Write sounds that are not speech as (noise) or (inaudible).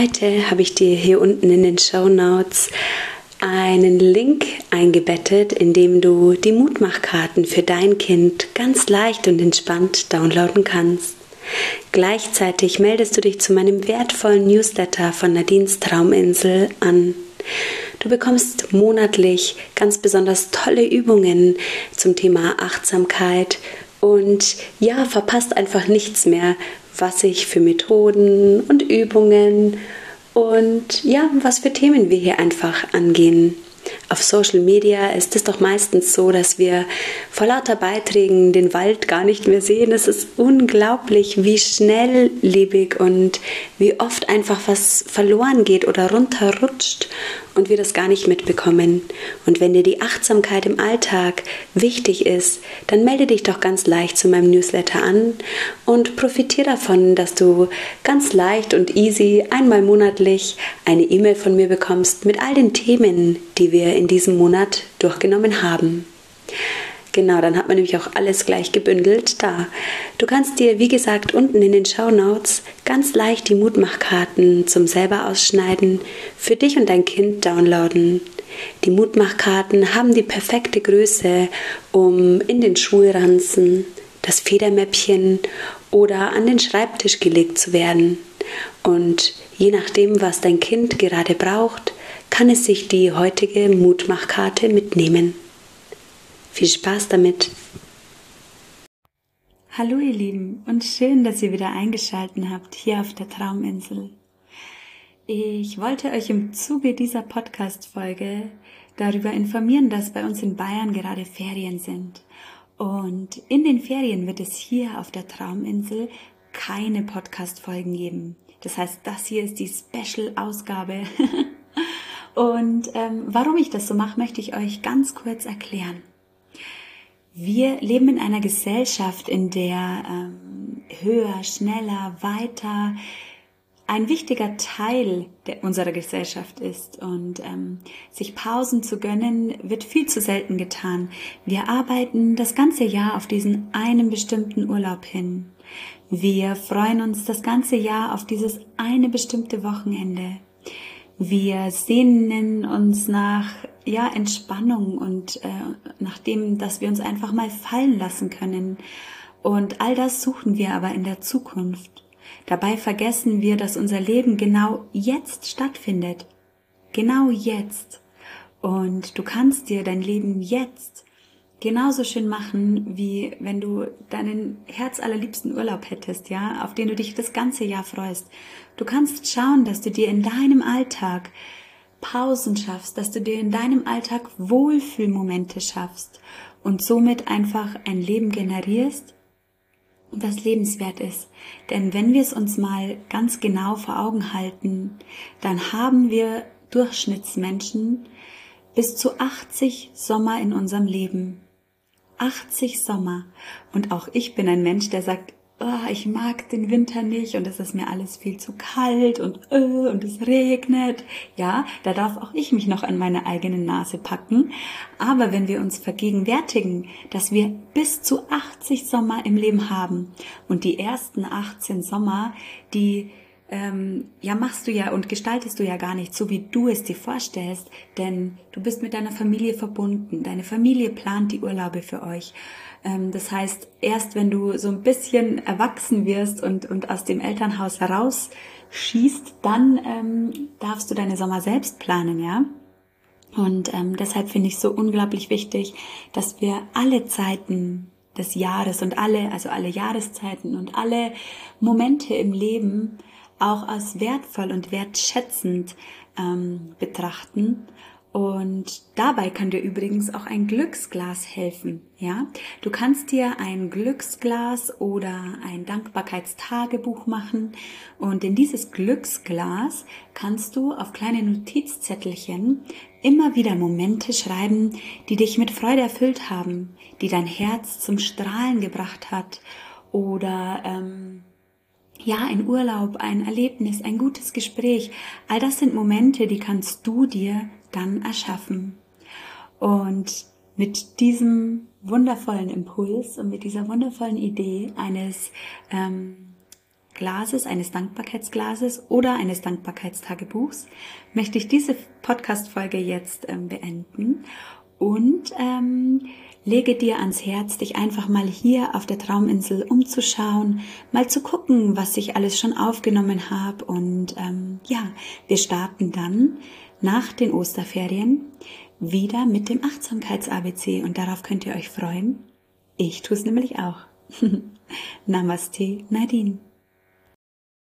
Heute habe ich dir hier unten in den Show Notes einen Link eingebettet, in dem du die Mutmachkarten für dein Kind ganz leicht und entspannt downloaden kannst. Gleichzeitig meldest du dich zu meinem wertvollen Newsletter von Nadines Trauminsel an. Du bekommst monatlich ganz besonders tolle Übungen zum Thema Achtsamkeit und ja, verpasst einfach nichts mehr, was ich für Methoden und Übungen und ja, was für Themen wir hier einfach angehen auf Social Media ist es doch meistens so, dass wir vor lauter Beiträgen den Wald gar nicht mehr sehen. Es ist unglaublich, wie schnelllebig und wie oft einfach was verloren geht oder runterrutscht und wir das gar nicht mitbekommen. Und wenn dir die Achtsamkeit im Alltag wichtig ist, dann melde dich doch ganz leicht zu meinem Newsletter an und profitiere davon, dass du ganz leicht und easy einmal monatlich eine E-Mail von mir bekommst mit all den Themen, die wir in diesem Monat durchgenommen haben. Genau, dann hat man nämlich auch alles gleich gebündelt da. Du kannst dir, wie gesagt, unten in den Show Notes ganz leicht die Mutmachkarten zum selber ausschneiden für dich und dein Kind downloaden. Die Mutmachkarten haben die perfekte Größe, um in den Schulranzen, das Federmäppchen oder an den Schreibtisch gelegt zu werden. Und je nachdem, was dein Kind gerade braucht, kann es sich die heutige Mutmachkarte mitnehmen. Viel Spaß damit! Hallo ihr Lieben und schön, dass ihr wieder eingeschaltet habt hier auf der Trauminsel. Ich wollte euch im Zuge dieser Podcast-Folge darüber informieren, dass bei uns in Bayern gerade Ferien sind. Und in den Ferien wird es hier auf der Trauminsel keine Podcast-Folgen geben. Das heißt, das hier ist die Special-Ausgabe (laughs) Und ähm, warum ich das so mache, möchte ich euch ganz kurz erklären. Wir leben in einer Gesellschaft, in der ähm, höher, schneller, weiter ein wichtiger Teil der, unserer Gesellschaft ist. Und ähm, sich Pausen zu gönnen, wird viel zu selten getan. Wir arbeiten das ganze Jahr auf diesen einen bestimmten Urlaub hin. Wir freuen uns das ganze Jahr auf dieses eine bestimmte Wochenende. Wir sehnen uns nach ja, Entspannung und äh, nach dem, dass wir uns einfach mal fallen lassen können. Und all das suchen wir aber in der Zukunft. Dabei vergessen wir, dass unser Leben genau jetzt stattfindet. Genau jetzt. Und du kannst dir dein Leben jetzt genauso schön machen, wie wenn du deinen herzallerliebsten Urlaub hättest, ja, auf den du dich das ganze Jahr freust. Du kannst schauen, dass du dir in deinem Alltag Pausen schaffst, dass du dir in deinem Alltag Wohlfühlmomente schaffst und somit einfach ein Leben generierst, das lebenswert ist. Denn wenn wir es uns mal ganz genau vor Augen halten, dann haben wir Durchschnittsmenschen bis zu 80 Sommer in unserem Leben. 80 Sommer. Und auch ich bin ein Mensch, der sagt, oh, ich mag den Winter nicht und es ist mir alles viel zu kalt und, uh, und es regnet. Ja, da darf auch ich mich noch an meine eigene Nase packen. Aber wenn wir uns vergegenwärtigen, dass wir bis zu 80 Sommer im Leben haben und die ersten 18 Sommer, die ähm, ja machst du ja und gestaltest du ja gar nicht so, wie du es dir vorstellst, denn du bist mit deiner Familie verbunden. Deine Familie plant die Urlaube für euch. Ähm, das heißt, erst wenn du so ein bisschen erwachsen wirst und, und aus dem Elternhaus herausschießt, dann ähm, darfst du deine Sommer selbst planen, ja. Und ähm, deshalb finde ich so unglaublich wichtig, dass wir alle Zeiten des Jahres und alle, also alle Jahreszeiten und alle Momente im Leben auch als wertvoll und wertschätzend ähm, betrachten. Und dabei kann dir übrigens auch ein Glücksglas helfen, ja? Du kannst dir ein Glücksglas oder ein Dankbarkeitstagebuch machen und in dieses Glücksglas kannst du auf kleine Notizzettelchen immer wieder Momente schreiben, die dich mit Freude erfüllt haben, die dein Herz zum Strahlen gebracht hat oder ähm, ja, ein Urlaub, ein Erlebnis, ein gutes Gespräch, all das sind Momente, die kannst du dir dann erschaffen. Und mit diesem wundervollen Impuls und mit dieser wundervollen Idee eines ähm, Glases, eines Dankbarkeitsglases oder eines Dankbarkeitstagebuchs, möchte ich diese Podcast-Folge jetzt ähm, beenden und ähm, lege dir ans Herz, dich einfach mal hier auf der Trauminsel umzuschauen, mal zu gucken, was ich alles schon aufgenommen habe. Und ähm, ja, wir starten dann nach den Osterferien wieder mit dem Achtsamkeits-ABC und darauf könnt ihr euch freuen. Ich tue es nämlich auch. (laughs) Namaste, Nadine.